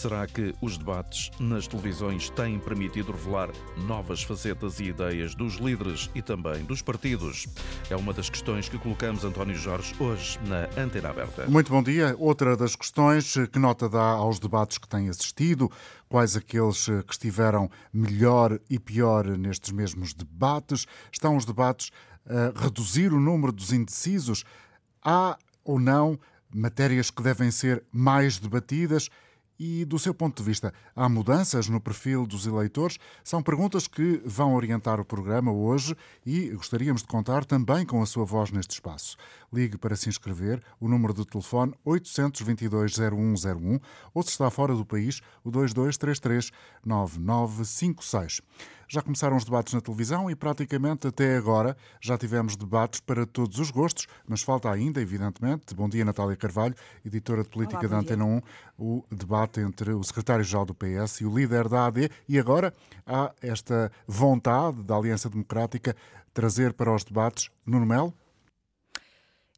Será que os debates nas televisões têm permitido revelar novas facetas e ideias dos líderes e também dos partidos? É uma das questões que colocamos, António Jorge, hoje na Antena Aberta. Muito bom dia. Outra das questões, que nota dá aos debates que tem assistido? Quais aqueles que estiveram melhor e pior nestes mesmos debates? Estão os debates a reduzir o número dos indecisos? Há ou não matérias que devem ser mais debatidas? E, do seu ponto de vista, há mudanças no perfil dos eleitores? São perguntas que vão orientar o programa hoje e gostaríamos de contar também com a sua voz neste espaço. Ligue para se inscrever o número de telefone 822-0101 ou, se está fora do país, o 2233-9956. Já começaram os debates na televisão e praticamente até agora já tivemos debates para todos os gostos, mas falta ainda, evidentemente, bom dia Natália Carvalho, editora de política Olá, da Antena 1, o debate entre o secretário-geral do PS e o líder da AD. E agora há esta vontade da Aliança Democrática trazer para os debates Nuno Melo?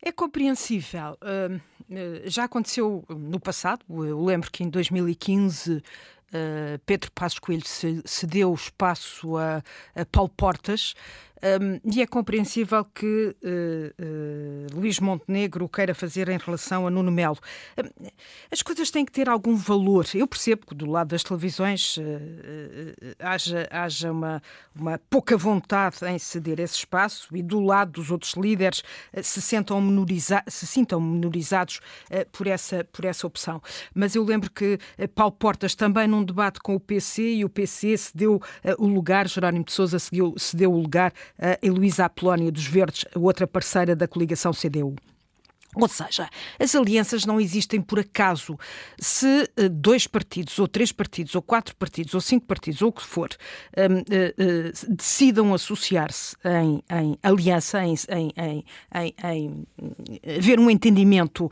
É compreensível. Uh, já aconteceu no passado. Eu lembro que em 2015 Uh, Pedro Passos Coelho cedeu espaço a, a Paulo Portas um, e é compreensível que uh, uh, Luís Montenegro queira fazer em relação a Nuno Melo. Um, as coisas têm que ter algum valor. Eu percebo que do lado das televisões uh, haja, haja uma, uma pouca vontade em ceder esse espaço e do lado dos outros líderes se, sentam se sintam minorizados por, essa, por essa opção. Mas eu lembro que Paulo Portas também num debate com o PC e o PC cedeu o lugar, Jerónimo de Sousa cedeu, cedeu o lugar Heloísa Apolónia dos Verdes, outra parceira da coligação CDU. Ou seja, as alianças não existem por acaso. Se uh, dois partidos, ou três partidos, ou quatro partidos, ou cinco partidos, ou o que for, uh, uh, decidam associar-se em, em, aliança, em, em, em, um entendimento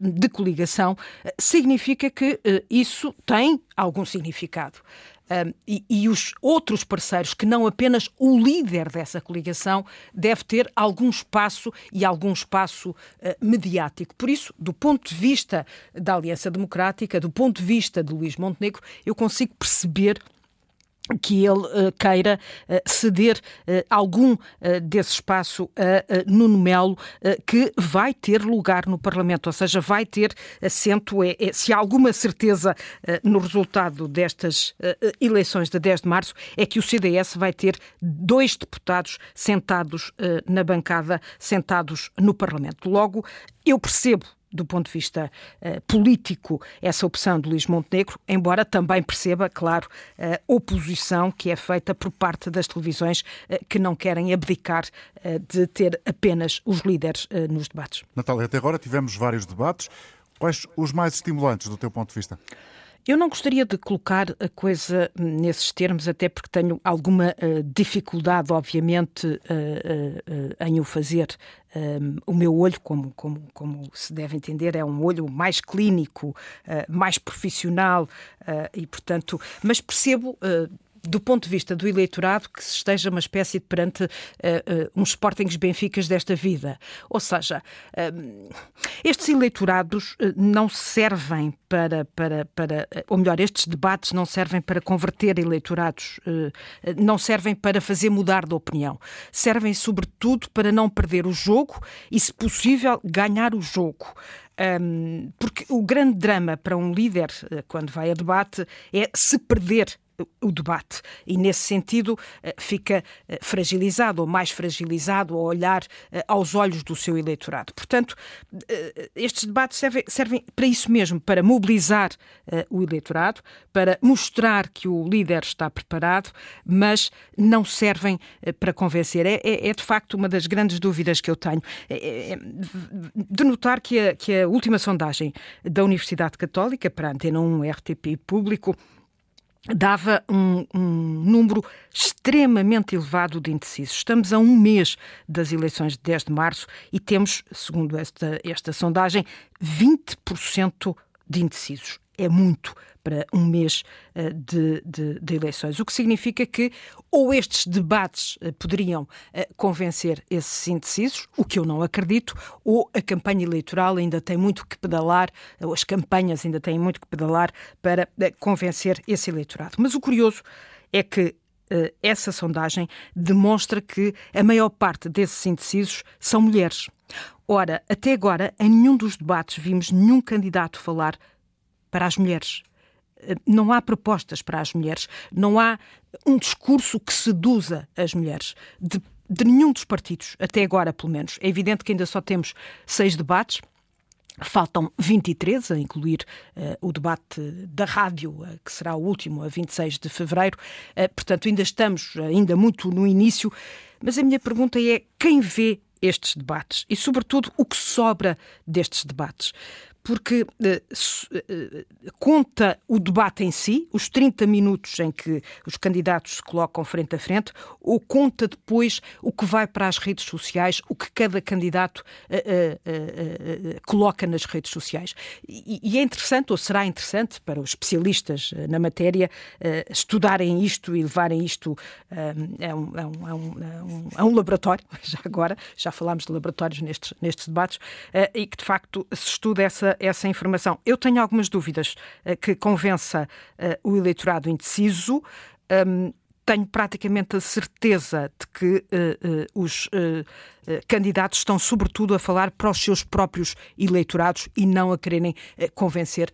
de coligação, significa que isso tem algum significado. Um, e, e, os outros parceiros, que não apenas o líder dessa coligação, deve ter algum espaço e algum espaço uh, mediático. Por isso, do ponto de vista da Aliança Democrática, do ponto de vista de Luís Montenegro, eu consigo perceber que ele uh, queira uh, ceder uh, algum desse espaço a Nuno Melo, que vai ter lugar no Parlamento, ou seja, vai ter assento. É, é se há alguma certeza no resultado destas eleições de 10 de março, é que o CDS vai ter dois deputados sentados na bancada, sentados no Parlamento. Logo, eu percebo do ponto de vista uh, político, essa opção de Luís Montenegro, embora também perceba, claro, a oposição que é feita por parte das televisões uh, que não querem abdicar uh, de ter apenas os líderes nos debates. Natália, até agora tivemos vários debates. Quais os mais estimulantes do teu ponto de vista? Eu não gostaria de colocar a coisa nesses termos, até porque tenho alguma uh, dificuldade, obviamente, uh, uh, em o fazer. Um, o meu olho, como, como, como se deve entender, é um olho mais clínico, mais profissional e, portanto, mas percebo do ponto de vista do eleitorado, que se esteja uma espécie de perante uh, uh, uns Sportings Benficas desta vida. Ou seja, uh, estes eleitorados não servem para, para, para, ou melhor, estes debates não servem para converter eleitorados, não servem para fazer mudar de opinião. Servem, sobretudo, para não perder o jogo e, se possível, ganhar o jogo. Um, porque o grande drama para um líder, quando vai a debate, é se perder o debate e nesse sentido eh, fica eh, fragilizado ou mais fragilizado ao olhar eh, aos olhos do seu eleitorado. Portanto, estes debates servem, servem para isso mesmo, para mobilizar o eleitorado, para mostrar que o líder está preparado, mas não servem para convencer. É, é, é de facto uma das grandes dúvidas que eu tenho. É, é, de notar que a, que a última sondagem da Universidade Católica para a Antena 1 RTP Público dava um, um, número extremamente elevado de indecisos. Estamos a um mês das eleições de 10 de março e temos, segundo esta, esta sondagem, 20% de indecisos. É muito para um mês uh, de, de, de, eleições. O que significa que ou estes debates uh, poderiam uh, convencer esses indecisos, o que eu não acredito, ou a campanha eleitoral ainda tem muito que pedalar, ou as campanhas ainda têm muito que pedalar para convencer esse eleitorado. Mas o curioso é que essa sondagem demonstra que a maior parte desses indecisos são mulheres. Ora, até agora, em nenhum dos debates vimos nenhum candidato falar para as mulheres. Eh, não há propostas para as mulheres, não há um discurso que seduza as mulheres. De, de nenhum dos partidos, até agora, pelo menos. É evidente que ainda só temos seis debates. Faltam 23, a incluir uh, o debate da rádio, uh, que será o último, a 26 de fevereiro. Uh, portanto, ainda estamos ainda muito no início. Mas a minha pergunta é: quem vê estes debates e, sobretudo, o que sobra destes debates? Porque uh, conta o debate em si, os 30 minutos em que os candidatos se colocam frente a frente, ou conta depois o que vai para as redes sociais, o que cada candidato uh, coloca nas redes sociais. E, e, é interessante, ou será interessante, para os especialistas na matéria estudarem isto e levarem isto a um, a, um, a, um, a, um, laboratório, já agora, já falámos de laboratórios nestes, nestes debates, e que de facto se estuda essa essa, informação. Eu tenho algumas dúvidas uh, que convença uh, o eleitorado indeciso. Um, tenho praticamente a certeza de que uh, uh, os uh, candidatos estão, sobretudo, a falar para os seus próprios eleitorados e não a quererem convencer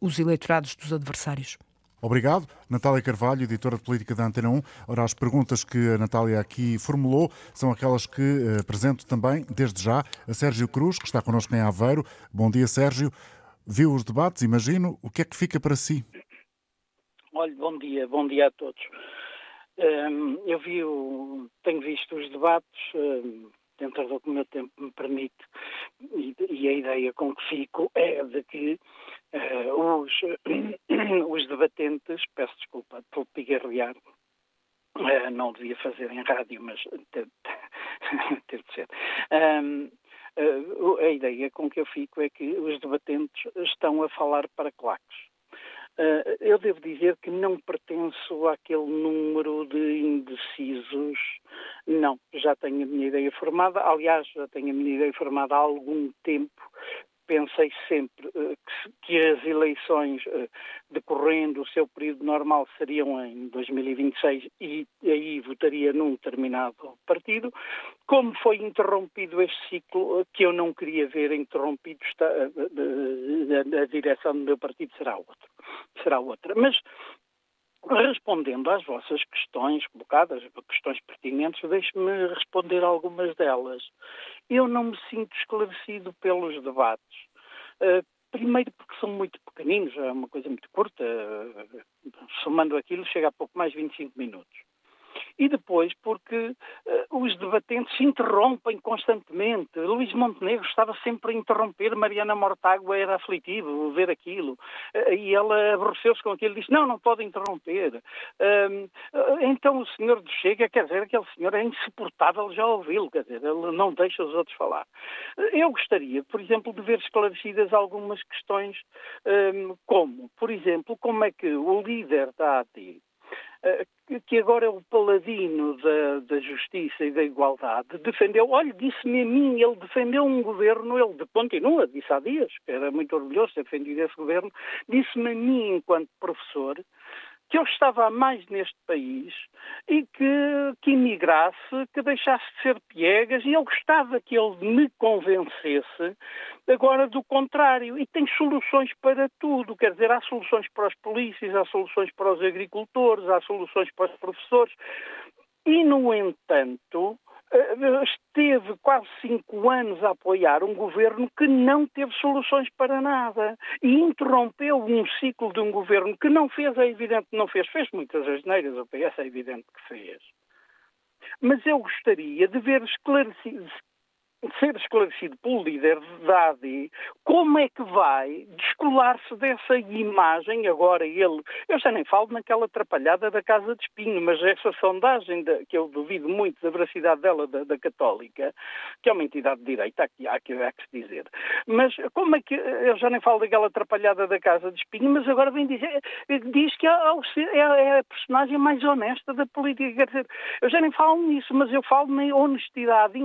os eleitorados dos adversários. Obrigado. Natália Carvalho, editora de política da Antena 1. Ora, as perguntas que a Natália aqui formulou são aquelas que uh, apresento também, desde já, a Sérgio Cruz, que está connosco em Aveiro. Bom dia, Sérgio. Viu os debates, imagino. O que é que fica para si? Olha, bom dia, bom dia a todos. Um, eu vi, o, tenho visto os debates um, dentro do que o meu tempo me permite e, e a ideia com que fico é de que uh, os, os debatentes, peço desculpa pelo pigarrear, uh, não devia fazer em rádio, mas teve, de ser. Um, uh, a ideia com que eu fico é que os debatentes estão a falar para claques. Uh, eu devo dizer que não pertenço àquele número de indecisos. Não, já tenho a minha ideia formada. Aliás, já tenho a minha ideia formada há algum tempo pensei sempre uh, que, as eleições uh, decorrendo o seu período normal seriam em 2026 e aí votaria num determinado partido. Como foi interrompido este ciclo, uh, que eu não queria ver interrompido, está, a, a direção do meu partido será outra. Será outra. Mas Respondendo às vossas questões colocadas, questões pertinentes, deixe-me responder algumas delas. Eu não me sinto esclarecido pelos debates. Uh, primeiro porque são muito pequeninos, é uma coisa muito curta, uh, somando aquilo chega a pouco mais de 25 minutos e depois porque uh, os debatentes se interrompem constantemente. Luís Montenegro estava sempre a interromper, Mariana Mortágua era aflitivo ver aquilo, uh, e ela aborreceu-se com aquilo disse, não, não pode interromper. Uh, então o senhor Chega, quer dizer, aquele senhor é insuportável já ouvi-lo, quer dizer, ele não deixa os outros falar. Eu gostaria, por exemplo, de ver esclarecidas algumas questões, como, por exemplo, como é que o líder da AT que agora é o paladino da, da, justiça e da igualdade, defendeu, olha, disse-me a mim, ele defendeu um governo, ele continua, disse há dias, era muito orgulhoso de ter defendido esse governo, disse-me a mim, enquanto professor, que eu estava mais neste país e que, que emigrasse, que deixasse de ser piegas, e eu gostava que ele me convencesse agora do contrário. E tem soluções para tudo, quer dizer, há soluções para os polícias, há soluções para os agricultores, há soluções para os professores. E, no entanto, esteve quase cinco anos a apoiar um governo que não teve soluções para nada e interrompeu um ciclo de um governo que não fez, é evidente que não fez, fez muitas asneiras, o PS é evidente que fez. Mas eu gostaria de ver esclarecido, ser esclarecido pelo líder da AD como é que vai descolar-se dessa imagem, agora ele, eu já nem falo naquela atrapalhada da Casa de Espinho, mas essa sondagem, que eu duvido muito da veracidade dela, da, da, Católica, que é uma entidade de direita, há que, há, que, há que se dizer, mas como é que, eu já nem falo daquela atrapalhada da Casa de Espinho, mas agora vem dizer, diz que é, é, é a personagem mais honesta da política, quer dizer, eu já nem falo nisso, mas eu falo na honestidade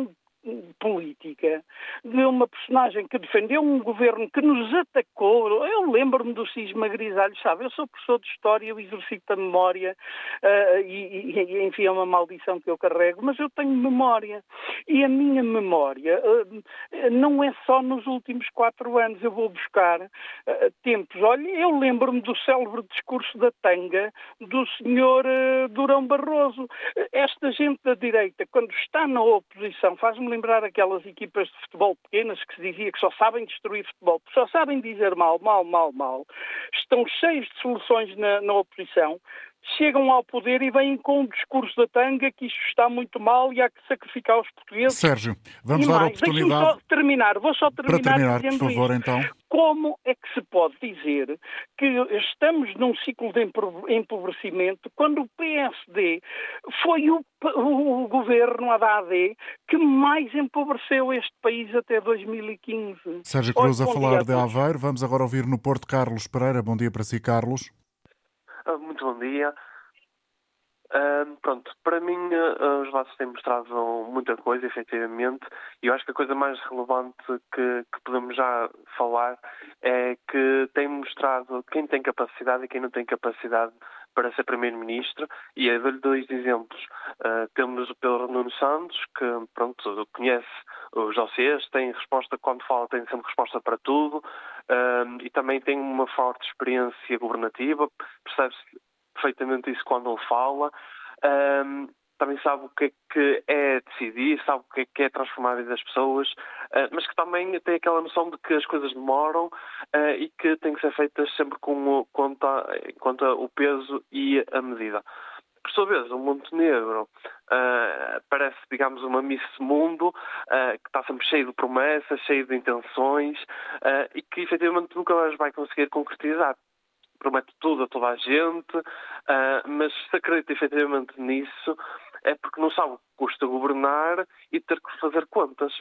política de uma personagem que defendeu um governo que nos atacou. Eu lembro-me do Cisma Grisalho, sabe? Eu sou professor de História, eu exercito a memória uh, e, e, enfim, é uma maldição que eu carrego, mas eu tenho memória. E a minha memória uh, não é só nos últimos quatro anos. Eu vou buscar uh, tempos. Olha, eu lembro-me do célebre discurso da tanga do senhor Durão Barroso. Esta gente da direita, quando está na oposição, faz-me lembrar aquelas equipas de futebol pequenas que se dizia que só sabem destruir futebol, só sabem dizer mal, mal, mal, mal, estão cheios de soluções na, na oposição, chegam ao poder e vêm com o discurso da tanga que isto está muito mal e há que sacrificar os portugueses. Sérgio, vamos dar a oportunidade. Só terminar, vou só terminar, Para terminar por favor, isto. então. Como é que se pode dizer que estamos num ciclo de empobrecimento quando o PSD foi o, o governo, a DAD, que mais empobreceu este país até 2015? Sérgio Cruz a falar de Aveiro. Vamos agora ouvir no Porto Carlos Pereira. Bom dia para si, Carlos. Ah, muito bom dia. Uh, pronto, para mim uh, os lados têm mostrado muita coisa, efetivamente, e eu acho que a coisa mais relevante que, que podemos já falar é que tem mostrado quem tem capacidade e quem não tem capacidade para ser Primeiro-Ministro, e eu dou-lhe dois exemplos. Uh, temos o Pedro Nuno Santos, que pronto, conhece os dossiês, tem resposta quando fala, tem sempre resposta para tudo, e também tem uma forte experiência governativa, percebe-se perfeitamente isso quando ele fala. Também sabe o que é que é decidir, sabe o que é que é transformar a vida das pessoas, uh, mas que também tem aquela noção de que as coisas demoram uh, e que têm que ser feitas sempre com conta, conta o peso e a medida. Por sua vez, o Montenegro uh, parece, digamos, uma Miss Mundo uh, que está sempre cheio de promessas, cheio de intenções uh, e que efetivamente nunca mais vai conseguir concretizar. Promete tudo a toda a gente, mas se acredita efetivamente nisso, é porque não sabe o que custa governar e ter que fazer contas.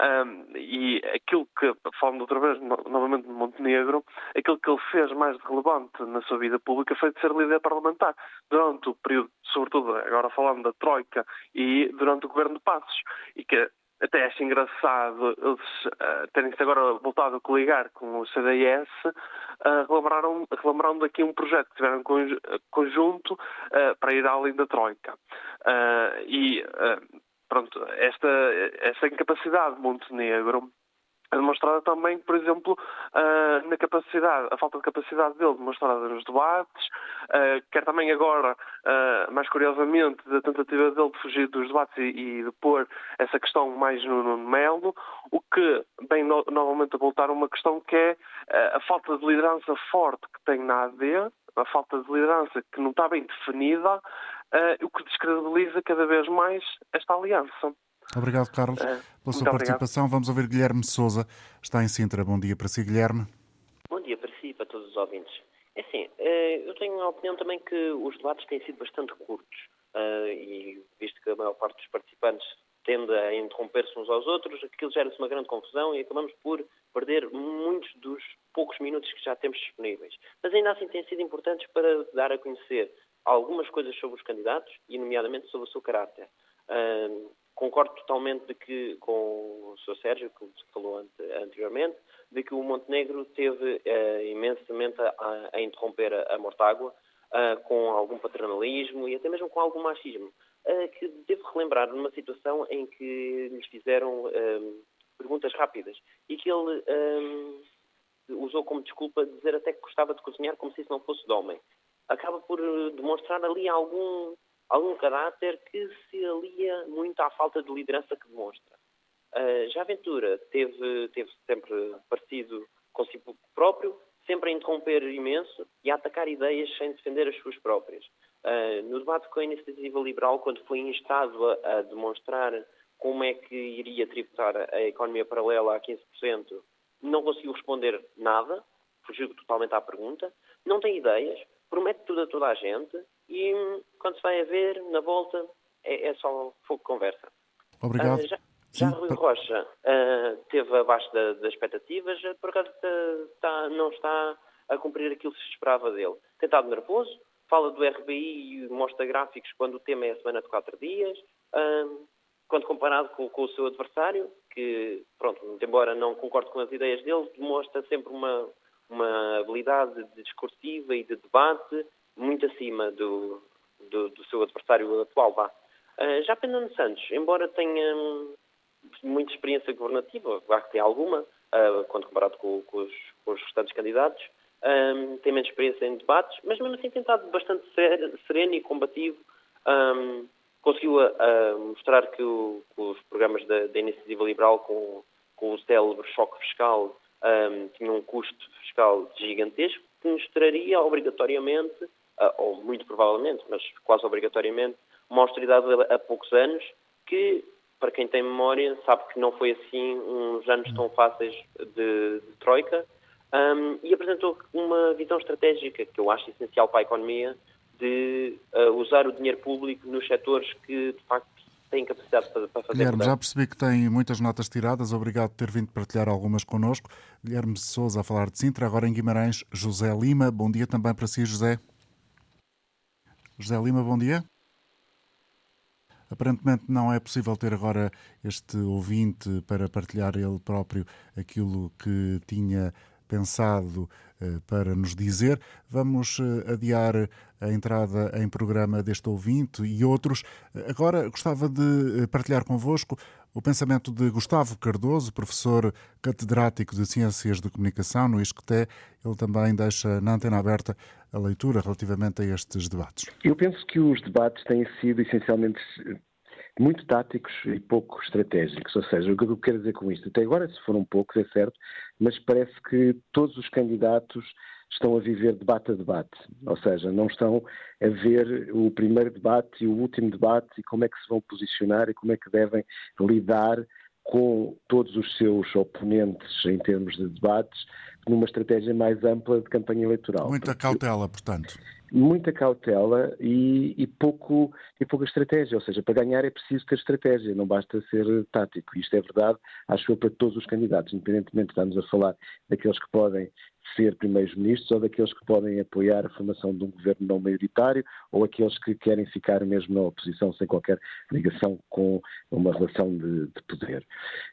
Um, e aquilo que, falando outra vez novamente de Montenegro, aquilo que ele fez mais relevante na sua vida pública foi de ser líder parlamentar durante o período, sobretudo agora falando da Troika e durante o governo de Passos. E que até acho engraçado eles uh, terem-se agora voltado a coligar com o CDS, uh, relembraram, relembraram daqui um projeto que tiveram conj conjunto uh, para ir além da Troika. Uh, e, pronto, esta, esta incapacidade de Montenegro é demonstrada também, por exemplo, uh, na capacidade, a falta de capacidade dele demonstrada nos debates, uh, quer também agora, uh, mais curiosamente, da tentativa dele de fugir dos debates e, e de pôr essa questão mais no, no Melo, o que vem no, novamente a voltar a uma questão que é a falta de liderança forte que tem na AD, a falta de liderança que não está bem definida, o que descredibiliza cada vez mais esta aliança. Obrigado, Carlos, uh, pela sua participação. Obrigado. Vamos ouvir Guilherme Souza, está em Sintra. Bom dia para si, Guilherme. Bom dia para si e para todos os ouvintes. É assim, eh, eu tenho a opinião também que os debates têm sido bastante curtos eh, e visto que a maior parte dos participantes tende a interromper-se uns aos outros, aquilo gera-se uma grande confusão e acabamos por perder muitos dos poucos minutos que já temos disponíveis. Mas ainda assim têm sido importantes para dar a conhecer algumas coisas sobre os candidatos e, nomeadamente, sobre o seu caráter. Concordo totalmente de que, com o Sr. Sérgio, que falou anteriormente, de que o Montenegro teve uh, imensamente a, a, interromper a, a Mortágua uh, com algum paternalismo e até mesmo com algum machismo, uh, que devo relembrar numa situação em que lhes fizeram perguntas rápidas e que ele usou como desculpa dizer até que gostava de cozinhar como se isso não fosse de homem. Acaba por demonstrar ali algum algum caráter que se alia muito à falta de liderança que demonstra. Uh, já Ventura teve, teve sempre parecido consigo próprio, sempre a interromper imenso e a atacar ideias sem defender as suas próprias. Uh, no debate com a iniciativa liberal, quando foi instado a, a demonstrar como é que iria tributar a economia paralela a 15%, não conseguiu responder nada, fugiu totalmente à pergunta, não tem ideias, promete tudo a toda a gente e quando se vai a ver, na volta, é, é só fogo de conversa. Obrigado. Uh, já, já Rui Rocha uh, teve abaixo da, das expectativas, por acaso está, não está a cumprir aquilo que se esperava dele. Tem estado nervoso, fala do RBI e mostra gráficos quando o tema é a semana de quatro dias, uh, quando comparado com, com, o seu adversário, que, pronto, embora não concorde com as ideias dele, demonstra sempre uma, uma habilidade discursiva e de debate muito acima do, do, do seu adversário atual. Vá. Uh, já Fernando Santos, embora tenha hum, muita experiência governativa, vá que tem alguma, uh, quando comparado com, com, os, com, os, restantes candidatos, um, tem menos experiência em debates, mas mesmo assim tem estado bastante sereno e combativo. Um, conseguiu uh, mostrar que, o, que, os programas da, da Iniciativa Liberal, com, com o célebre choque fiscal, um, tinham um custo fiscal gigantesco, que nos traria obrigatoriamente, ou muito provavelmente, mas quase obrigatoriamente, uma austeridade há poucos anos que, para quem tem memória, sabe que não foi assim uns anos tão fáceis de, de troika um, e apresentou uma visão estratégica que eu acho essencial para a economia de uh, usar o dinheiro público nos setores que, de facto, têm capacidade para, para fazer. Guilherme, já percebi que tem muitas notas tiradas. Obrigado por ter vindo partilhar algumas connosco. Guilherme Souza a falar de Sintra, agora em Guimarães, José Lima. Bom dia também para si, José. José Lima, bom dia. Aparentemente não é possível ter agora este ouvinte para partilhar ele próprio aquilo que tinha pensado eh, para nos dizer. Vamos eh, adiar a entrada em programa deste ouvinte e outros. Agora gostava de eh, partilhar convosco o pensamento de Gustavo Cardoso, professor catedrático de Ciências de Comunicação no ISCTE. Ele também deixa na antena aberta a leitura relativamente a estes debates. Eu penso que os debates têm sido essencialmente muito táticos e pouco estratégicos. Ou seja, o que eu quero dizer com isto? Até agora se foram poucos, é certo, mas parece que todos os candidatos estão a viver debate a debate. Ou seja, não estão a ver o primeiro debate e o último debate e como é que se vão posicionar e como é que devem lidar com todos os seus oponentes em termos de debates, numa estratégia mais ampla de campanha eleitoral. Muita cautela, portanto muita cautela e, e, pouco, e pouca estratégia. Ou seja, para ganhar é preciso ter estratégia, não basta ser tático. Isto é verdade, acho eu, para todos os candidatos, independentemente de estarmos a falar daqueles que podem ser primeiros-ministros ou daqueles que podem apoiar a formação de um governo não maioritário ou aqueles que querem ficar mesmo na oposição sem qualquer ligação com uma relação de, de poder.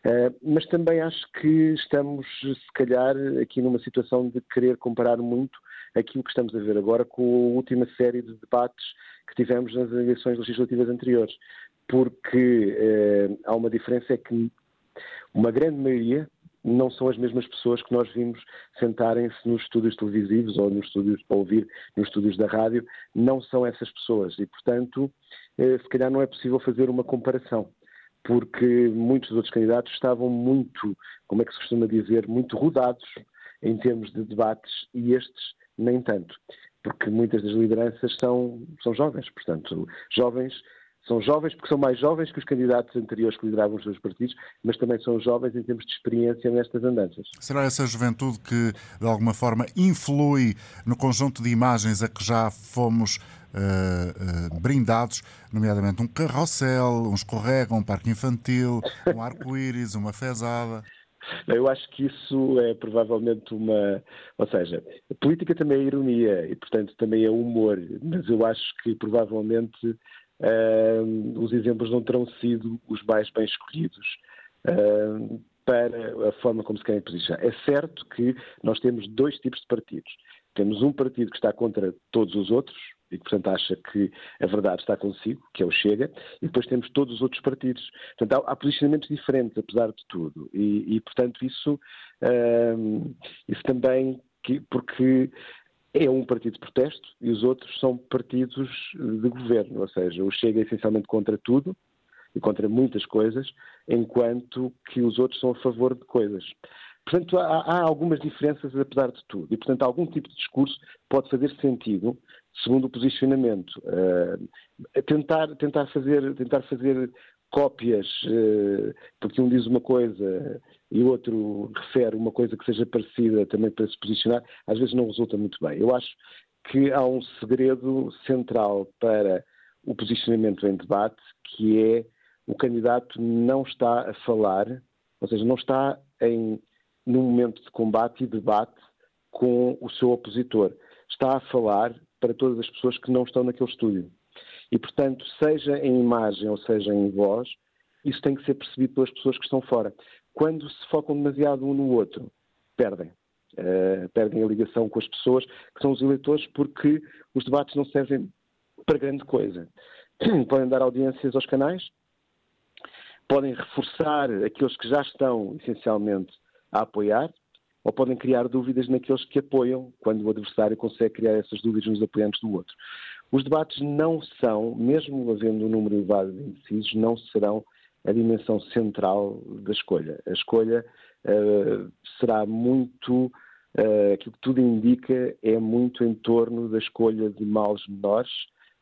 Uh, mas também acho que estamos, se calhar, aqui numa situação de querer comparar muito aquilo que estamos a ver agora com a última série de debates que tivemos nas eleições legislativas anteriores. Porque eh, há uma diferença é que uma grande maioria não são as mesmas pessoas que nós vimos sentarem-se nos estúdios televisivos ou nos estúdios para ouvir nos estúdios da rádio, não são essas pessoas. E, portanto, eh, se calhar não é possível fazer uma comparação, porque muitos dos outros candidatos estavam muito, como é que se costuma dizer, muito rodados em termos de debates e estes nem tanto, porque muitas das lideranças são, são jovens, portanto, jovens são jovens porque são mais jovens que os candidatos anteriores que lideravam os seus partidos, mas também são jovens em termos de experiência nestas andanças. Será essa juventude que, de alguma forma, influi no conjunto de imagens a que já fomos uh, uh, brindados, nomeadamente um carrossel, um escorrega, um parque infantil, um arco-íris, uma fezada? Eu acho que isso é provavelmente uma. Ou seja, a política também é ironia e, portanto, também é humor, mas eu acho que provavelmente os exemplos não terão sido os mais bem escolhidos. Para a forma como se querem posicionar. É certo que nós temos dois tipos de partidos. Temos um partido que está contra todos os outros, e que, portanto, acha que a verdade está consigo, que é o Chega, e depois temos todos os outros partidos. Portanto, há, há posicionamentos diferentes, apesar de tudo, e, e portanto, isso, isso também, que, porque é um partido de protesto e os outros são partidos de governo, ou seja, o Chega é essencialmente contra tudo e contra muitas coisas, enquanto que os outros são a favor de coisas. Portanto, há, há, algumas diferenças apesar de tudo. E, portanto, algum tipo de discurso pode fazer sentido segundo o posicionamento. Uh, tentar, tentar, fazer, tentar fazer cópias, uh, porque um diz uma coisa e o outro refere uma coisa que seja parecida também para se posicionar, às vezes não resulta muito bem. Eu acho que há um segredo central para o posicionamento em debate, que é o candidato não está a falar, ou seja, não está em num momento de combate e debate com o seu opositor. Está a falar para todas as pessoas que não estão naquele estúdio. E, portanto, seja em imagem ou seja em voz, isso tem que ser percebido pelas pessoas que estão fora. Quando se focam demasiado um no outro, perdem. Uh, perdem a ligação com as pessoas que são os eleitores porque os debates não servem para grande coisa. Podem dar audiências aos canais, podem reforçar aqueles que já estão essencialmente a apoiar, ou podem criar dúvidas naqueles que apoiam, quando o adversário consegue criar essas dúvidas nos apoiantes do outro. Os debates não são, mesmo havendo um número elevado de indecisos, não serão a dimensão central da escolha. A escolha uh, será muito, uh, aquilo que tudo indica, é muito em torno da escolha de males menores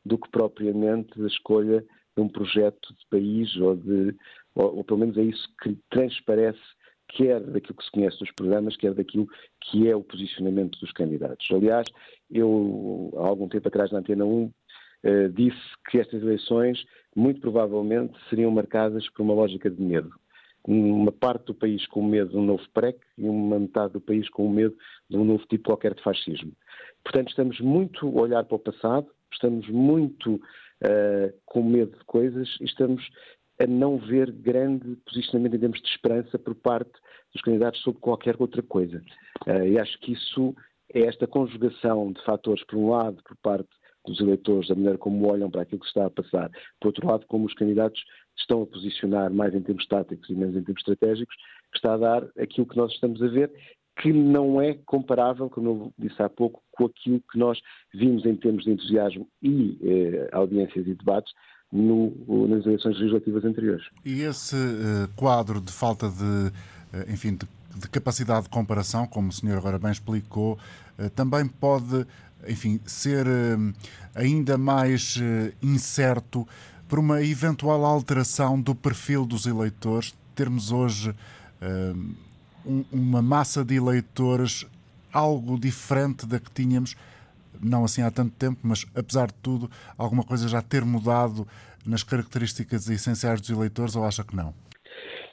do que propriamente da escolha de um projeto de país ou de, ou, ou pelo menos é isso que transparece quer daquilo que se conhece dos programas, quer daquilo que é o posicionamento dos candidatos. Aliás, eu, há algum tempo atrás na Antena 1, eh, disse que estas eleições, muito provavelmente, seriam marcadas por uma lógica de medo. Uma parte do país com medo de um novo PREC e uma metade do país com medo de um novo tipo qualquer de fascismo. Portanto, estamos muito a olhar para o passado, estamos muito uh, com medo de coisas e estamos a não ver grande posicionamento em termos de esperança por parte dos candidatos sobre qualquer outra coisa. Uh, e acho que isso é esta conjugação de fatores, por um lado, por parte dos eleitores, da maneira como olham para aquilo que está a passar, por outro lado, como os candidatos estão a posicionar mais em termos táticos e menos em termos estratégicos, está a dar aquilo que nós estamos a ver, que não é comparável, como eu disse há pouco, com aquilo que nós vimos em termos de entusiasmo e eh, audiências e debates no, nas eleições legislativas anteriores. E esse uh, quadro de falta de, uh, enfim, de, de, capacidade de comparação, como o senhor agora bem explicou, uh, também pode, enfim, ser ainda mais incerto por uma eventual alteração do perfil dos eleitores, termos hoje um, uma massa de eleitores algo diferente da que tínhamos não assim há tanto tempo, mas apesar de tudo, alguma coisa já ter mudado nas características essenciais dos eleitores ou acha que não?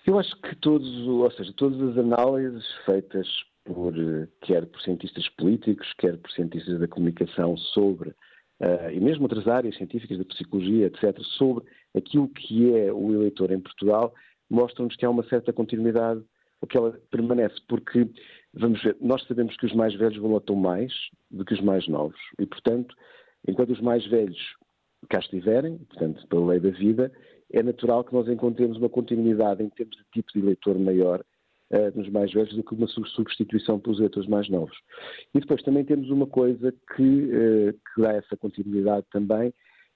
Eu acho que todos, ou seja, todas as análises feitas por quer por cientistas políticos, quer por cientistas da comunicação sobre uh, e mesmo outras áreas científicas da psicologia, etc, sobre aquilo que é o eleitor em Portugal, mostram-nos que há uma certa continuidade, ou que ela permanece, porque Vamos ver, nós sabemos que os mais velhos votam mais do que os mais novos e, portanto, enquanto os mais velhos cá estiverem, portanto, pela lei da vida, é natural que nós encontremos uma continuidade em termos de tipo de eleitor maior nos mais velhos do que uma substituição pelos eleitores mais novos. E depois também temos uma coisa que, uh, que dá essa continuidade também,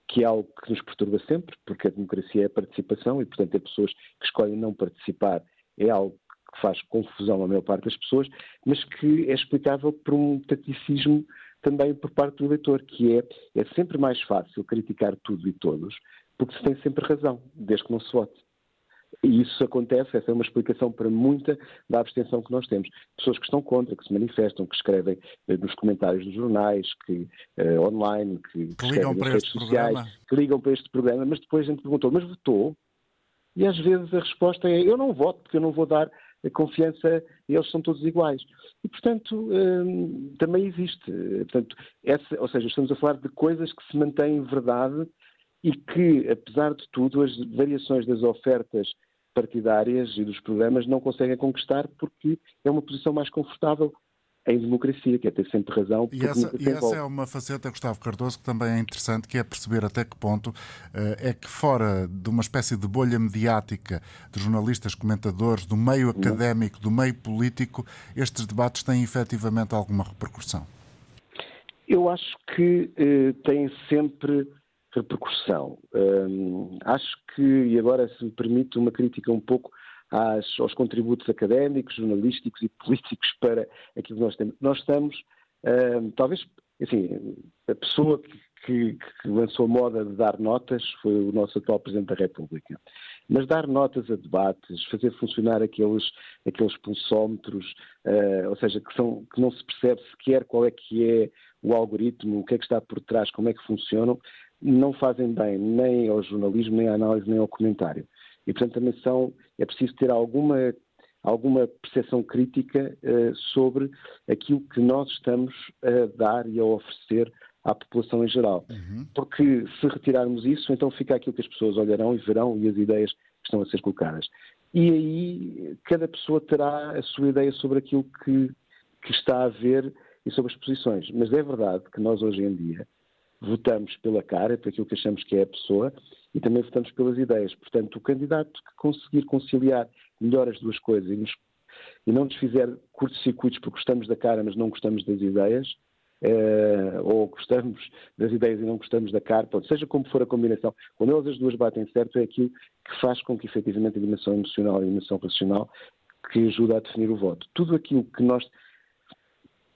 que é algo que nos perturba sempre, porque a democracia é a participação e, portanto, é pessoas que escolhem não participar é algo que faz confusão à maior parte das pessoas, mas que é explicável por um taticismo também por parte do eleitor, que é, é sempre mais fácil criticar tudo e todos, porque se tem sempre razão, desde que não se vote. E isso acontece, essa é uma explicação para muita da abstenção que nós temos. Pessoas que estão contra, que se manifestam, que escrevem eh, nos comentários dos jornais, que eh, online, que, que ligam para este sociais, programa. que ligam para este programa, mas depois a gente perguntou, mas votou? E às vezes a resposta é, eu não voto porque eu não vou dar a confiança, eles são todos iguais. E, portanto, hum, também existe. Portanto, essa, ou seja, estamos a falar de coisas que se mantêm verdade e que, apesar de tudo, as variações das ofertas partidárias e dos programas não conseguem conquistar porque é uma posição mais confortável em democracia, que é ter sempre razão. E essa, e essa é uma faceta, Gustavo Cardoso, que também é interessante, que é perceber até que ponto uh, é que fora de uma espécie de bolha mediática de jornalistas, comentadores, do meio uhum. académico, do meio político, estes debates têm efetivamente alguma repercussão? Eu acho que uh, têm sempre repercussão. Um, acho que, e agora se me permite uma crítica um pouco às, aos contributos académicos, jornalísticos e políticos para aquilo que nós temos. Nós estamos, uh, talvez, assim, a pessoa que, que, que, lançou a moda de dar notas foi o nosso atual Presidente da República. Mas dar notas a debates, fazer funcionar aqueles, aqueles pulsómetros, uh, ou seja, que, são, que não se percebe sequer qual é que é o algoritmo, o que é que está por trás, como é que funcionam, não fazem bem nem ao jornalismo, nem à análise, nem ao comentário. E, portanto, também são, é preciso ter alguma, alguma percepção crítica uh, sobre aquilo que nós estamos a dar e a oferecer à população em geral. Uhum. Porque se retirarmos isso, então fica aquilo que as pessoas olharão e verão e as ideias que estão a ser colocadas. E aí cada pessoa terá a sua ideia sobre aquilo que, que está a ver e sobre as posições. Mas é verdade que nós hoje em dia votamos pela cara, por aquilo que achamos que é a pessoa, e também votamos pelas ideias. Portanto, o candidato que conseguir conciliar melhor as duas coisas e, nos, e não nos fizer curtos-circuitos porque gostamos da cara, mas não gostamos das ideias, eh, ou gostamos das ideias e não gostamos da cara, pode, seja como for a combinação, quando elas as duas batem certo, é aquilo que faz com que efetivamente a dimensão emocional e a dimensão racional que ajuda a definir o voto. Tudo aquilo que nós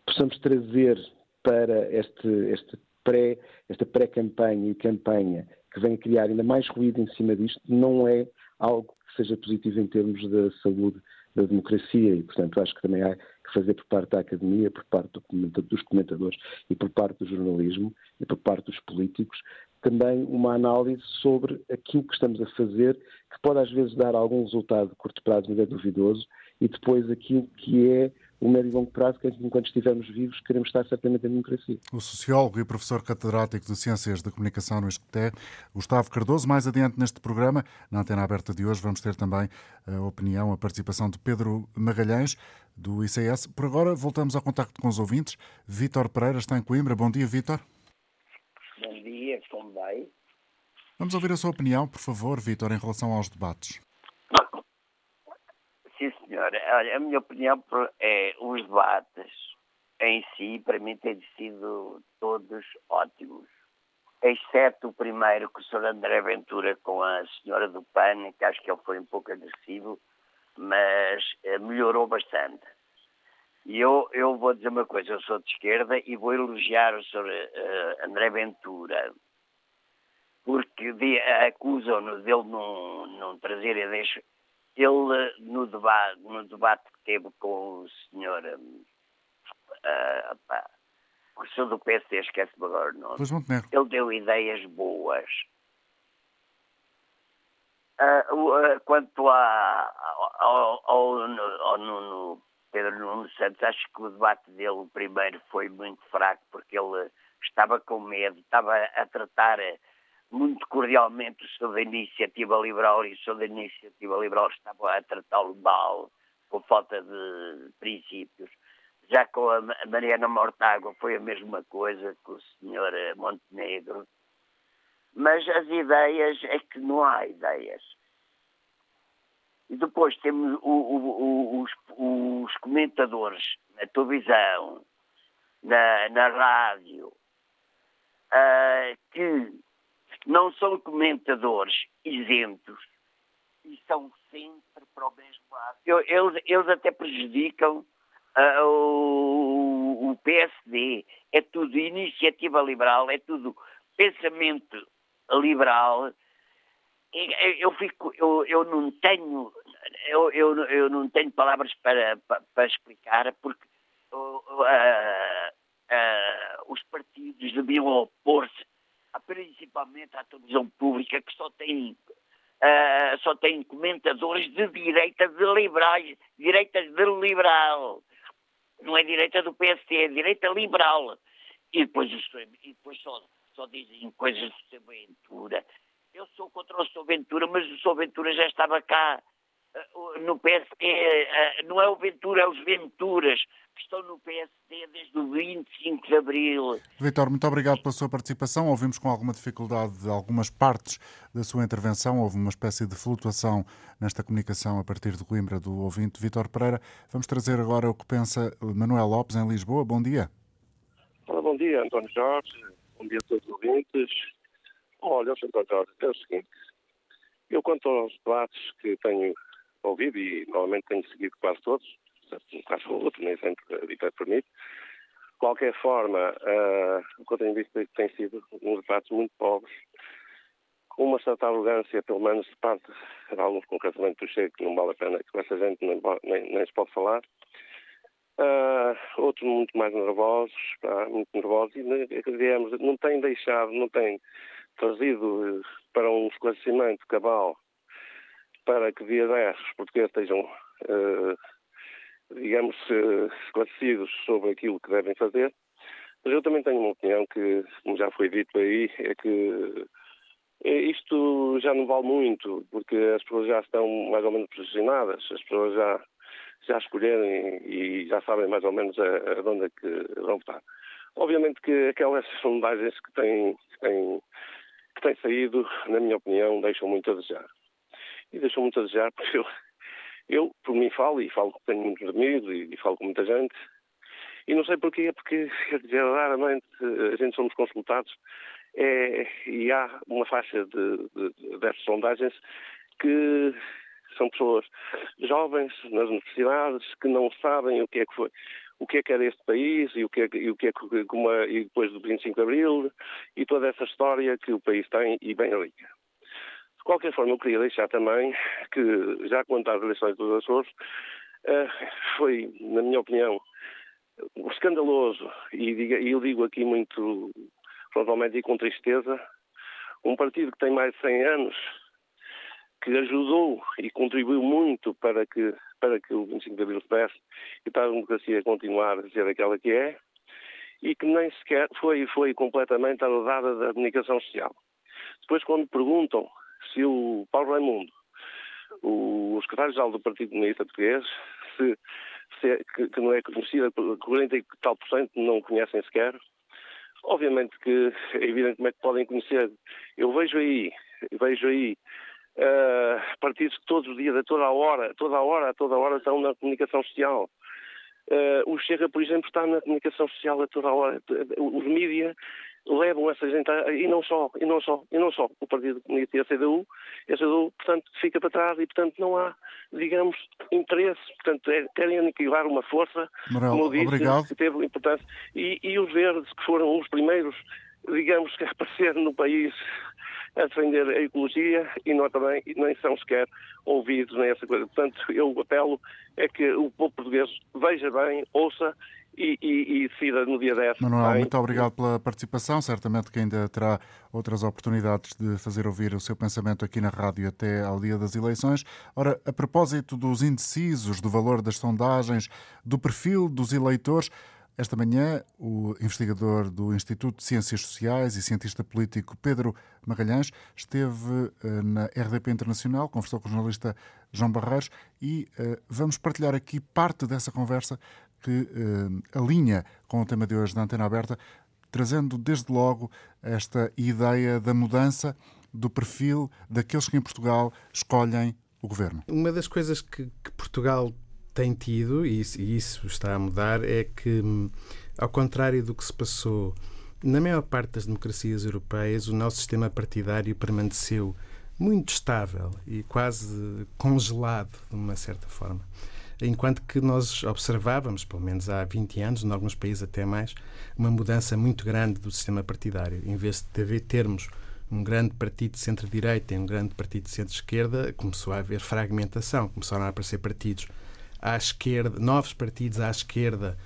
possamos trazer para este, este pré, esta pré-campanha e campanha que vem criar ainda mais ruído em cima disto, não é algo que seja positivo em termos da saúde da democracia. E, portanto, acho que também há que fazer por parte da academia, por parte do, dos comentadores e por parte do jornalismo e por parte dos políticos também uma análise sobre aquilo que estamos a fazer, que pode às vezes dar algum resultado de curto prazo, mas é duvidoso, e depois aquilo que é o médio e longo prazo, que enquanto estivermos vivos, queremos estar certamente em democracia. O sociólogo e professor catedrático de Ciências da Comunicação no ISCTE, Gustavo Cardoso. Mais adiante neste programa, na antena aberta de hoje, vamos ter também a opinião, a participação de Pedro Magalhães, do ICS. Por agora, voltamos ao contacto com os ouvintes. Vítor Pereira está em Coimbra. Bom dia, Vítor. Bom dia, como vai? Vamos ouvir a sua opinião, por favor, Vítor, em relação aos debates. Olha, a minha opinião é os debates em si, para mim, têm sido todos ótimos. Exceto o primeiro com o Sr. André Ventura com a senhora do PAN, que acho que ele foi um pouco agressivo, mas eh, melhorou bastante. E eu, eu vou dizer uma coisa, eu sou de esquerda e vou elogiar o Sr. Uh, André Ventura, porque acusam-no dele não, não trazer ideias ele, no debate, no debate que teve com o senhor. Uh, pá, o senhor do PSD, esquece-me agora o nome. Ele deu ideias boas. Uh, uh, quanto a, ao, ao, ao Nuno, Pedro Nuno Santos, acho que o debate dele, o primeiro, foi muito fraco, porque ele estava com medo, estava a tratar muito cordialmente senhor da Iniciativa Liberal e senhor da Iniciativa Liberal estava a tratá-lo mal, por falta de princípios. Já com a Mariana Mortágua foi a mesma coisa com o senhor eh, Montenegro. Mas as ideias é que não há ideias. E depois temos o, o, o, os, os, comentadores na televisão, na, na rádio, uh, que não são comentadores isentos e são sempre para o mesmo lado. Eles, eles até prejudicam uh, o, o, PSD. É tudo iniciativa liberal, é tudo pensamento liberal. Eu, fico, eu, eu não tenho, eu, eu, eu não tenho palavras para, para, para explicar, porque uh, uh, os partidos deviam opor-se principalmente à televisão pública, que só tem, uh, só tem comentadores de direita de liberais, direita de liberal. Não é direita do PSD, é direita liberal. E depois, e depois só, só dizem coisas do seu Ventura. Eu sou contra o seu Ventura, mas o seu Ventura já estava cá no PSD. Uh, não é o Ventura, é os Venturas que estão no PSD desde o 25 de abril. Vitor, muito obrigado pela sua participação. Ouvimos com alguma dificuldade algumas partes da sua intervenção. Houve uma espécie de flutuação nesta comunicação a partir de Coimbra do ouvinte Vitor Pereira. Vamos trazer agora o que pensa Manuel Lopes em Lisboa. Bom dia. Olá, bom dia, António Jorge. Bom dia a todos os ouvintes. Olha, António Jorge, é o seguinte. Eu, quanto aos debates que tenho ouvido e normalmente tenho seguido quase todos, caso ou outro, nem sempre a dita permite. De qualquer forma, o que eu tenho visto tem sido uns debates muito pobres, uma certa arrogância, pelo menos de parte de alguns, concretamente do Chego, que não vale a pena, que com essa gente nem, nem, nem se pode falar. Uh, outros muito mais nervosos, uh, muito nervosos, e digamos, não têm deixado, não têm trazido para um esclarecimento cabal para que 10 os portugueses estejam, uh, digamos, esclarecidos sobre aquilo que devem fazer. Mas eu também tenho uma opinião que, como já foi dito aí, é que é, isto já não vale muito, porque as pessoas já estão mais ou menos posicionadas, as pessoas já, já escolheram e já sabem mais ou menos a onde é que vão votar. Obviamente que aquelas sondagens que têm, que têm, que têm saído, na minha opinião, deixam muito a desejar. E deixam muito a desejar porque eu, eu por mim falo, e falo que tenho muitos amigos e, e falo com muita gente, e não sei porquê, porque quer dizer, raramente a gente somos consultados é, e há uma faixa de, de, dessas sondagens que são pessoas jovens nas universidades que não sabem o que é que foi o que é que era este país e o que é, e o que é como é, e depois do 25 de Abril e toda essa história que o país tem e bem rica. De qualquer forma, eu queria deixar também que, já quanto às eleições dos Açores, uh, foi, na minha opinião, escandaloso, e, eu digo aqui muito, provavelmente e com tristeza, um partido que tem mais de 100 anos, que ajudou e contribuiu muito para que, para que o 25 de Abril se desse e para a democracia continuar a ser aquela que é, e que nem sequer foi, foi completamente anulada da comunicação social. Depois, quando perguntam se o Paulo Raimundo, o secretário-geral do Partido Comunista Português, se é, que, que, não é conhecida, 40 e tal por cento não conhecem sequer. Obviamente que, evidentemente, podem conhecer. Eu vejo aí, vejo aí uh, partidos que todos os dias, a toda a hora, toda a hora, a toda a hora estão na comunicação social. Uh, o Chega, por exemplo, está na comunicação social a toda a hora. Os mídias levam essa gente a, e não só, e não só, e não só o Partido Comunista e a CDU, a CDU, portanto, fica para trás e, portanto, não há, digamos, interesse, portanto, é, querem aniquilar uma força, como disse, obrigado. que teve importância, e, e os verdes, que foram os primeiros, digamos, que apareceram no país a defender a ecologia e não também nem são sequer ouvidos nessa coisa. Portanto, eu apelo é que o povo português veja bem, ouça e, e, e decida no dia 10. Manuel, bem. muito obrigado pela participação. Certamente que ainda terá outras oportunidades de fazer ouvir o seu pensamento aqui na rádio até ao dia das eleições. Ora, a propósito dos indecisos, do valor das sondagens, do perfil dos eleitores, esta manhã, o investigador do Instituto de Ciências Sociais e cientista político Pedro Magalhães esteve eh, na RDP Internacional, conversou com o jornalista João Barreiros e uh, vamos partilhar aqui parte dessa conversa que uh, alinha com o tema de hoje da Antena Aberta, trazendo desde logo esta ideia da mudança do perfil daqueles que em Portugal escolhem o governo. Uma das coisas que, que Portugal tem tido, e isso, e isso está a mudar, é que, hum, ao contrário do que se passou na maior parte das democracias europeias, o nosso sistema partidário permaneceu muito estável e quase congelado, de uma certa forma. Enquanto que nós observávamos, pelo menos há 20 anos, em alguns países até mais, uma mudança muito grande do sistema partidário. Em vez de termos um grande partido de centro-direita e um grande partido de centro-esquerda, começou a haver fragmentação, começaram a aparecer partidos à esquerda, novos partidos à esquerda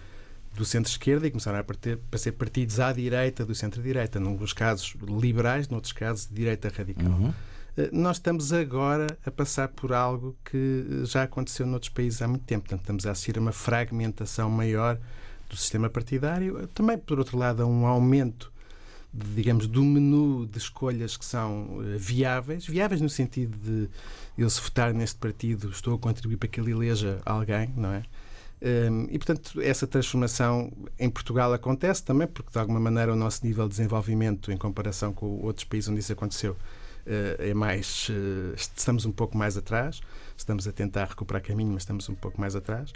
do centro-esquerda e começaram a aparecer partidos à direita do centro-direita, num dos casos liberais, noutros casos de direita radical. Uhum. Eh, nós estamos agora a passar por algo que eh, já aconteceu noutros países há muito tempo. Portanto, estamos a assistir a uma fragmentação maior do sistema partidário. Também, por outro lado, a um aumento digamos, do menu de escolhas que são viáveis, viáveis no sentido de eu se votar neste partido estou a contribuir para que ele eleja alguém, não é? Um, e, portanto, essa transformação em Portugal acontece também porque, de alguma maneira, o nosso nível de desenvolvimento em comparação com outros países onde isso aconteceu é mais. Uh, estamos um pouco mais atrás. Estamos a tentar recuperar caminho, mas estamos um pouco mais atrás.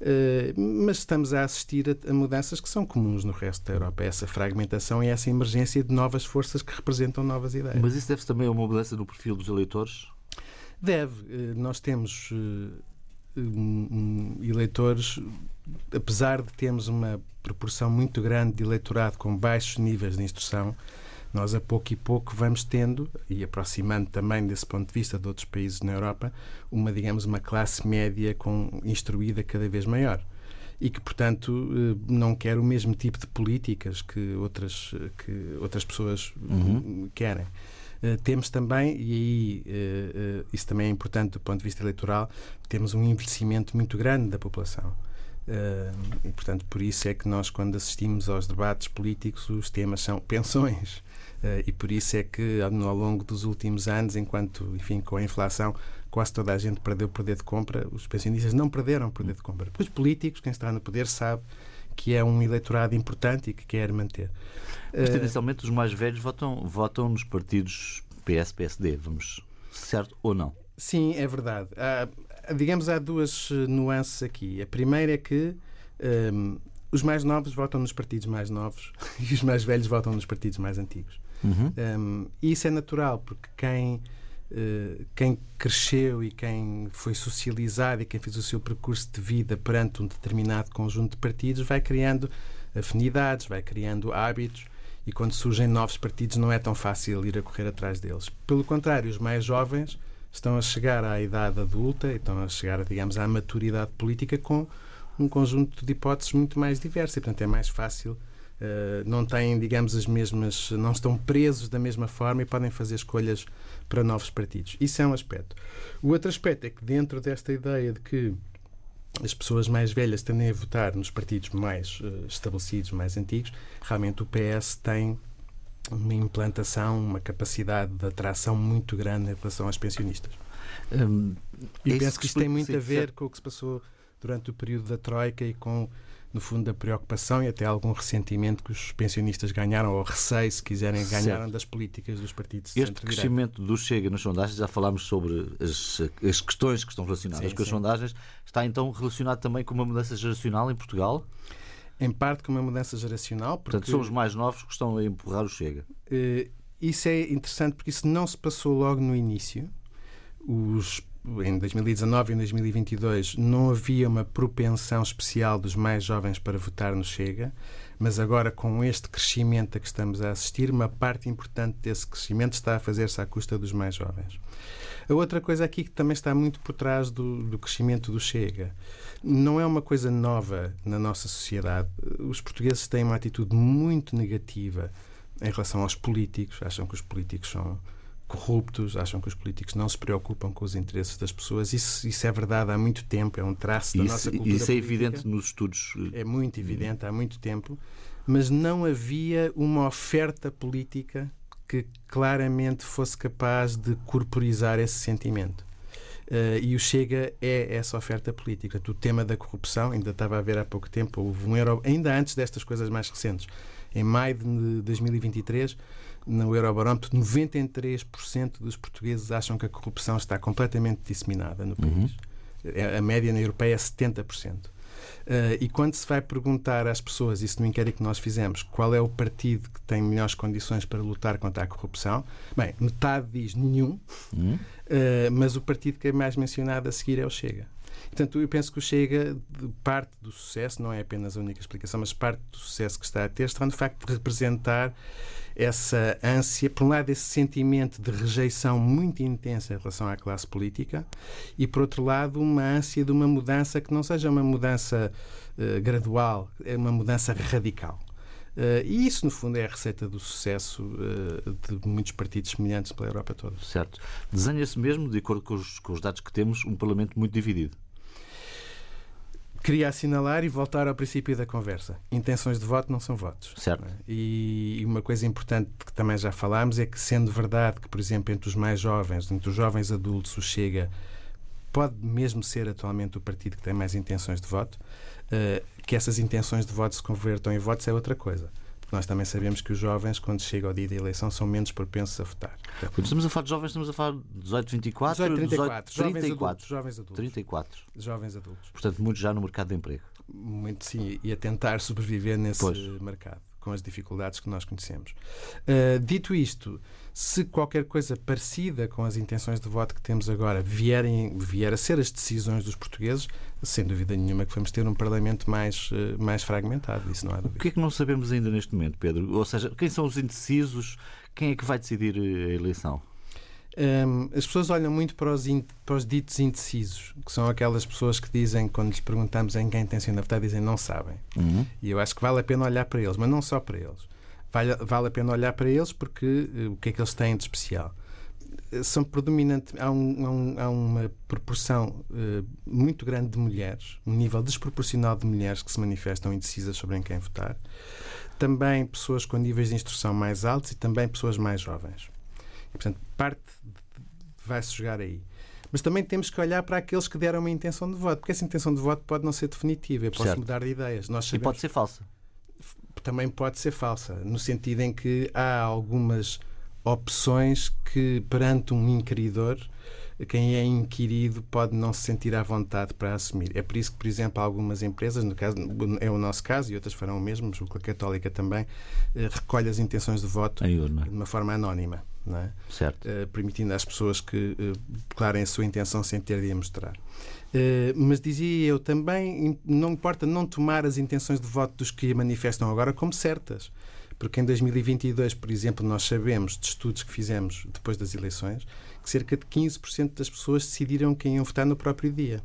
Eh, mas estamos a assistir a, mudanças que são comuns no resto da Europa. Essa fragmentação e essa emergência de novas forças que representam novas ideias. Mas isso deve-se também a uma mudança no perfil dos eleitores? Deve. Eh, nós temos eh, eleitores, apesar de termos uma proporção muito grande de eleitorado com baixos níveis de instrução, nós a pouco e pouco vamos tendo, e aproximando também desse ponto de vista de outros países na Europa, uma, digamos, uma classe média com, instruída cada vez maior e que, portanto, eh, não quer o mesmo tipo de políticas que outras, que outras pessoas uhum. querem. Uh, temos também, e aí uh, isso também é importante do ponto de vista eleitoral, temos um envelhecimento muito grande da população. e, portanto, por isso é que nós, quando assistimos aos debates políticos, os temas são pensões. E por isso é que, ao longo dos últimos anos, enquanto, enfim, com a inflação, quase toda a gente perdeu o poder de compra, os pensionistas não perderam o poder de compra. Os políticos, quem está no poder, sabe que é um eleitorado importante e que quer manter. Mas, tendencialmente, os mais velhos votam, votam nos partidos PS, PSD, vamos, certo ou não? Sim, é verdade. Há, digamos, há duas eh, nuances aqui. A primeira é que um, os mais novos votam nos partidos mais novos e os mais velhos votam nos partidos mais antigos. Uhum. Um, e isso é natural, porque quem eh, quem cresceu e quem foi socializado e quem fez o seu percurso de vida perante um determinado conjunto de partidos vai criando afinidades, vai criando hábitos e quando surgem novos partidos não é tão fácil ir a correr atrás deles. Pelo contrário, os mais jovens estão a chegar à idade adulta estão a chegar, digamos, à maturidade política com um conjunto de hipóteses muito mais diversas e, portanto, é mais fácil Uh, não têm, digamos, as mesmas, não estão presos da mesma forma e podem fazer escolhas para novos partidos. Isso é um aspecto. O outro aspecto é que, dentro desta ideia de que as pessoas mais velhas tendem a votar nos partidos mais uh, estabelecidos, mais antigos, realmente o PS tem uma implantação, uma capacidade de atração muito grande em relação aos pensionistas. Hum, e penso que isto tem muito a ver com o que se passou durante o período da Troika e com no fundo, da preocupação e até algum ressentimento que os pensionistas ganharam, ou receio, se quiserem, ganharam certo. das políticas dos partidos de Este crescimento do Chega nas sondagens, já falámos sobre as, as questões que estão relacionadas sim, com as sim. sondagens, está então relacionado também com uma mudança geracional em Portugal? Em parte com uma mudança geracional. Porque, Portanto, são os mais novos que estão a empurrar o Chega. Uh, isso é interessante porque isso não se passou logo no início. Os em 2019 e em 2022 não havia uma propensão especial dos mais jovens para votar no Chega, mas agora com este crescimento a que estamos a assistir, uma parte importante desse crescimento está a fazer-se à custa dos mais jovens. A outra coisa aqui que também está muito por trás do, do crescimento do Chega não é uma coisa nova na nossa sociedade. Os portugueses têm uma atitude muito negativa em relação aos políticos, acham que os políticos são corruptos, acham que os políticos não se preocupam com os interesses das pessoas. Isso, isso é verdade há muito tempo, é um traço da isso, nossa cultura. Isso é política. evidente nos estudos. Eh, é muito evidente há muito tempo, mas não havia uma oferta política que claramente fosse capaz de corporizar esse sentimento. Uh, e o Chega é essa oferta política. O tema da corrupção, ainda estava a ver há pouco tempo, houve um euro, ainda antes destas coisas mais recentes, em maio de 2023, no Eurobarómetro, 93% dos portugueses acham que a corrupção está completamente disseminada no país. Uhum. A média na europeia é 70%. Uh, e quando se vai perguntar às pessoas, isso no inquérito que nós fizemos, qual é o partido que tem melhores condições para lutar contra a corrupção, bem, metade diz nenhum, uhum. uh, mas o partido que é mais mencionado a seguir é o Chega. Portanto, eu penso que o Chega, parte do sucesso, não é apenas a única explicação, mas parte do sucesso que está a ter está no facto de representar essa ânsia, por um lado, esse sentimento de rejeição muito intensa em relação à classe política, e por outro lado, uma ânsia de uma mudança que não seja uma mudança uh, gradual, é uma mudança radical. Uh, e isso, no fundo, é a receita do sucesso uh, de muitos partidos semelhantes pela Europa toda. Certo. Desenha-se mesmo, de acordo com os, com os dados que temos, um Parlamento muito dividido. Queria assinalar e voltar ao princípio da conversa. Intenções de voto não são votos. Certo. E uma coisa importante que também já falámos é que, sendo verdade que, por exemplo, entre os mais jovens, entre os jovens adultos, o Chega pode mesmo ser atualmente o partido que tem mais intenções de voto, uh, que essas intenções de voto se convertam em votos é outra coisa. Porque nós também sabemos que os jovens, quando chega ao dia da eleição, são menos propensos a votar. Quando estamos a falar de jovens, estamos a falar de 18, 24? 18, 34. 18, 34. Jovens adultos, jovens adultos. 34. Jovens adultos. Portanto, muitos já no mercado de emprego. Muito, sim, e a tentar sobreviver nesse pois. mercado com as dificuldades que nós conhecemos. Uh, dito isto, se qualquer coisa parecida com as intenções de voto que temos agora vierem, vier a ser as decisões dos portugueses, sem dúvida nenhuma que vamos ter um Parlamento mais, uh, mais fragmentado. Isso não há dúvida. O que é que não sabemos ainda neste momento, Pedro? Ou seja, quem são os indecisos? Quem é que vai decidir a eleição? Um, as pessoas olham muito para os, in, para os, ditos indecisos, que são aquelas pessoas que dizem, quando lhes perguntamos em quem tenciona votar, dizem não sabem. Uhum. E eu acho que vale a pena olhar para eles, mas não só para eles. Vale, vale a pena olhar para eles porque uh, o que é que eles têm de especial? Uh, são predominantes, há, um, há, um, há uma proporção uh, muito grande de mulheres, um nível desproporcional de mulheres que se manifestam indecisas sobre em quem votar. Também pessoas com níveis de instrução mais altos e também pessoas mais jovens. E, portanto, parte vai-se jogar aí. Mas também temos que olhar para aqueles que deram uma intenção de voto, porque essa intenção de voto pode não ser definitiva, eu posso certo. mudar de ideias. Nós sabemos... E pode ser falsa. Também pode ser falsa, no sentido em que há algumas opções que, perante um inquiridor, quem é inquirido pode não se sentir à vontade para assumir. É por isso que, por exemplo, algumas empresas, no caso, é o nosso caso e outras farão o mesmo, que a Católica também, eh, recolhe as intenções de voto de uma forma anónima é? certo. Uh, permitindo às pessoas que uh, declarem a sua intenção sem ter de a mostrar. Uh, mas dizia eu também, não importa não tomar as intenções de voto dos que a manifestam agora como certas. Porque em 2022, por exemplo, nós sabemos de estudos que fizemos depois das eleições que cerca de 15% das pessoas decidiram quem iam votar no próprio dia.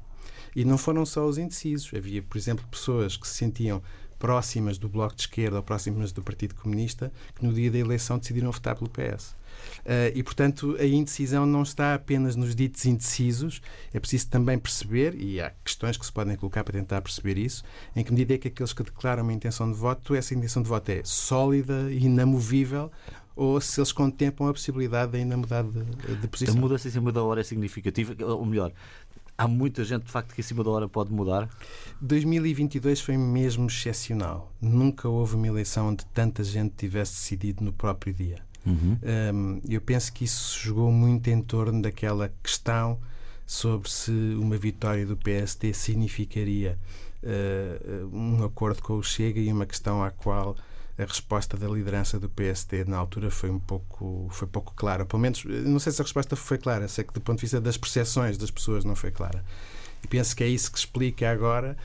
E não foram só os indecisos. Havia, por exemplo, pessoas que se sentiam próximas do Bloco de Esquerda ou próximas do Partido Comunista que no dia da eleição decidiram votar pelo PS. Uh, e, portanto, a indecisão não está apenas nos ditos indecisos, é preciso também perceber, e há questões que se podem colocar para tentar perceber isso, em que medida é que aqueles que declaram uma intenção de voto, essa intenção de voto é sólida e inamovível, ou se eles contemplam a possibilidade de ainda mudar de, de posição. A mudança em cima da hora é significativa, ou melhor, há muita gente de facto que em cima da hora pode mudar? 2022 foi mesmo excepcional. Nunca houve uma eleição onde tanta gente tivesse decidido no próprio dia. Uhum. Um, eu penso que isso jogou muito em torno daquela questão sobre se uma vitória do PSD significaria uh, um acordo com o Chega e uma questão à qual a resposta da liderança do PSD na altura foi um pouco foi pouco clara. Pelo menos, não sei se a resposta foi clara, sei que do ponto de vista das percepções das pessoas não foi clara. E penso que é isso que explica agora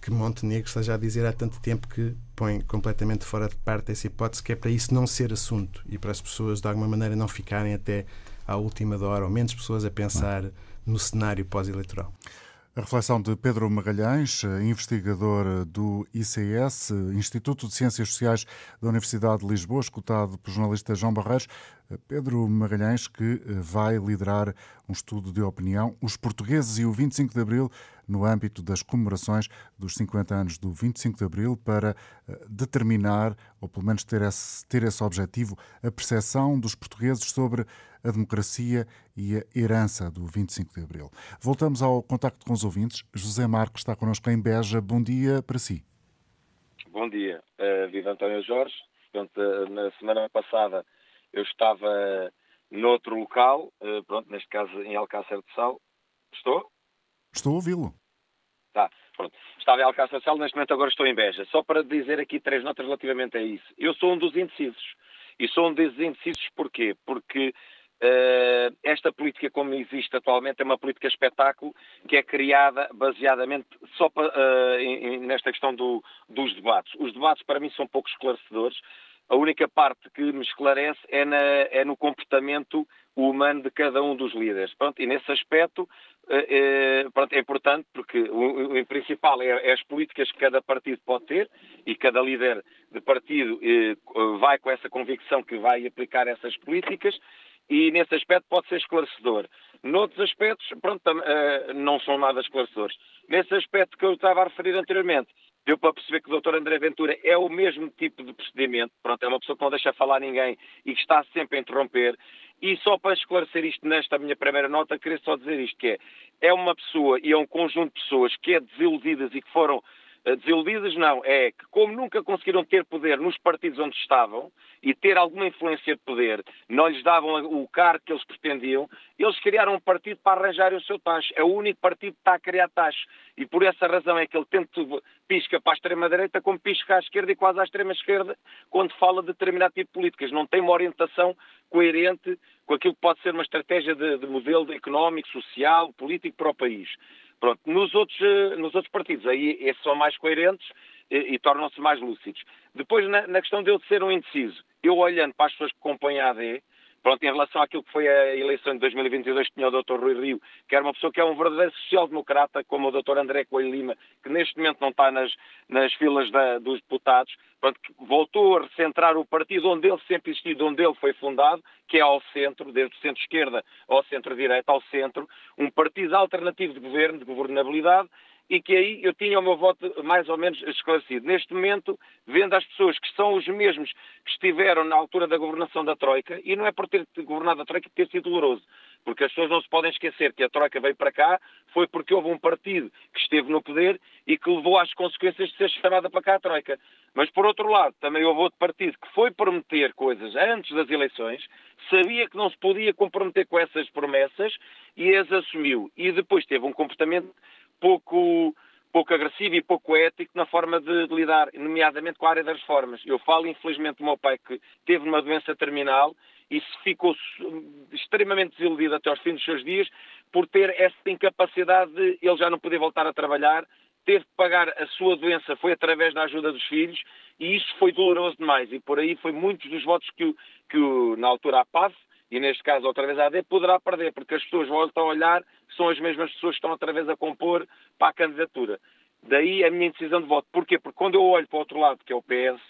que Montenegro esteja a dizer há tanto tempo que põe completamente fora de parte essa hipótese, que é para isso não ser assunto e para as pessoas de alguma maneira não ficarem até à última hora, ou menos pessoas a pensar no cenário pós-eleitoral. A reflexão de Pedro Magalhães, investigador do ICS, Instituto de Ciências Sociais da Universidade de Lisboa, escutado pelo jornalista João Barreiros. Pedro Magalhães, que vai liderar um estudo de opinião, os portugueses e o 25 de Abril, no âmbito das comemorações dos 50 anos do 25 de Abril, para eh, determinar, ou pelo menos ter esse, ter esse objetivo, a percepção dos portugueses sobre a democracia e a herança do 25 de Abril. Voltamos ao contacto com os ouvintes. José Marcos está connosco em Beja. Bom dia para si. Bom dia. Uh, viva António Jorge. Portanto, uh, na semana passada eu estava noutro local, uh, pronto, neste caso em Alcácer de Sal. Estou? Estou a ouvi-lo. Tá, pronto. Estava em Alcácer Sal, neste momento agora estou em Beja. Só para dizer aqui três notas relativamente a isso. Eu sou um dos indecisos. E sou um dos indecisos porquê? Porque Uh, esta política como existe atualmente é uma política espetáculo que é criada baseadamente só para, uh, em, nesta questão do, dos debates. Os debates para mim são pouco esclarecedores. A única parte que me esclarece é, na, é no comportamento humano de cada um dos líderes. Pronto, e nesse aspecto uh, pronto, é importante porque o, o principal é, é, as políticas que cada partido pode ter e cada líder de partido vai com essa convicção que vai aplicar essas políticas e nesse aspecto pode ser esclarecedor. Noutros aspectos, pronto, uh, não são nada esclarecedores. Nesse aspecto que eu estava a referir anteriormente, deu para perceber que o Dr. André Ventura é o mesmo tipo de procedimento, pronto, é uma pessoa que não deixa falar ninguém e que está sempre a interromper. E só para esclarecer isto nesta minha primeira nota, queria só dizer isto, que é, é uma pessoa e é um conjunto de pessoas que é desiludidas e que foram desiludidas, não. É que, como nunca conseguiram ter poder nos partidos onde estavam e ter alguma influência de poder, não lhes davam o cargo que eles pretendiam, eles criaram um partido para arranjarem o seu taxa. É o único partido que está a criar taxa. E por essa razão é que ele tanto pisca para a extrema-direita como pisca à esquerda e quase à extrema-esquerda quando fala de determinado tipo de políticas. Não tem uma orientação coerente com aquilo que pode ser uma estratégia de, de modelo económico, social, político para o país. Pronto, nos outros, eh, nos outros partidos, aí esses são mais coerentes e, e tornam-se mais lúcidos. Depois, na, na, questão de eu ser um indeciso, eu olhando para as pessoas que compõem a AD, Pronto, em relação àquilo que foi a eleição de 2022, tinha o Dr. Rui Rio, que era uma pessoa que é um verdadeiro social-democrata, como o Dr. André Coelho Lima, que neste momento não está nas, nas filas da, dos deputados, pronto, que voltou a recentrar o partido onde ele sempre existiu, onde ele foi fundado, que é ao centro, desde o centro-esquerda ao centro-direita, ao centro, um partido alternativo de governo, de governabilidade, e que aí eu tinha o meu voto mais ou menos esclarecido. Neste momento, vendo as pessoas que são os mesmos que estiveram na altura da governação da Troika, e não é por ter governado a Troika ter sido doloroso, porque as pessoas não se podem esquecer que a Troika veio para cá, foi porque houve um partido que esteve no poder e que levou às consequências de ser chamada para cá a Troika. Mas, por outro lado, também houve outro partido que foi prometer coisas antes das eleições, sabia que não se podia comprometer com essas promessas e as assumiu. E depois teve um comportamento pouco, pouco agressivo e pouco ético na forma de, de, lidar, nomeadamente com a área das reformas. Eu falo, infelizmente, do meu pai que teve uma doença terminal e se ficou extremamente desiludido até aos fins dos seus dias por ter essa incapacidade de ele já não poder voltar a trabalhar, teve que pagar a sua doença, foi através da ajuda dos filhos, e isso foi doloroso demais. E por aí foi muitos dos votos que, que na altura a PAF e neste caso outra vez a AD, poderá perder, porque as pessoas voltam a olhar, são as mesmas pessoas que estão outra vez a compor para a candidatura. Daí a minha decisão de voto. Porquê? Porque quando eu olho para o outro lado, que é o PS,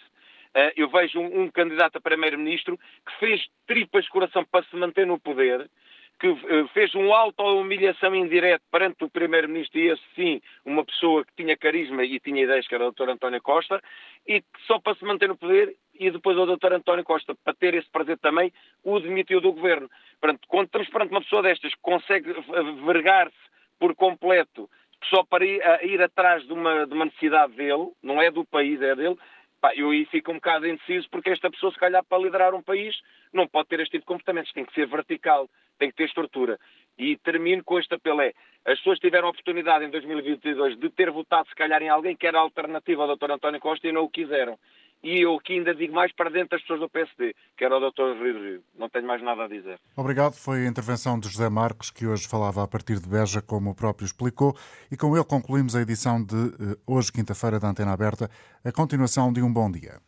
eh, eu vejo um, um candidato a primeiro-ministro que fez tripas de coração para se manter no poder, que eh, fez um auto-humilhação indireta perante o Primeiro-Ministro e esse sim, uma pessoa que tinha carisma e tinha ideias, que era o Dr. António Costa, e que só para se manter no poder, e depois o Dr. António Costa, para ter esse prazer também, o demitiu do governo. Portanto, quando estamos perante uma pessoa destas que consegue vergar-se por completo só para ir, ir atrás de uma, de uma, necessidade dele, não é do país, é dele, pá, eu aí fico um bocado indeciso porque esta pessoa, se calhar, para liderar um país, não pode ter este tipo de comportamentos, tem que ser vertical tem que ter estrutura. E termino com este apelo: é, as pessoas tiveram a oportunidade em 2022 de ter votado, se calhar, em alguém que era alternativa ao Dr. António Costa e não o quiseram. E eu aqui ainda digo mais para dentro das pessoas do PSD, que era o Dr. Rio Rio. Não tenho mais nada a dizer. Obrigado. Foi a intervenção de José Marques, que hoje falava a partir de Beja, como o próprio explicou. E com ele concluímos a edição de eh, hoje, quinta-feira, da Antena Aberta, a continuação de um bom dia.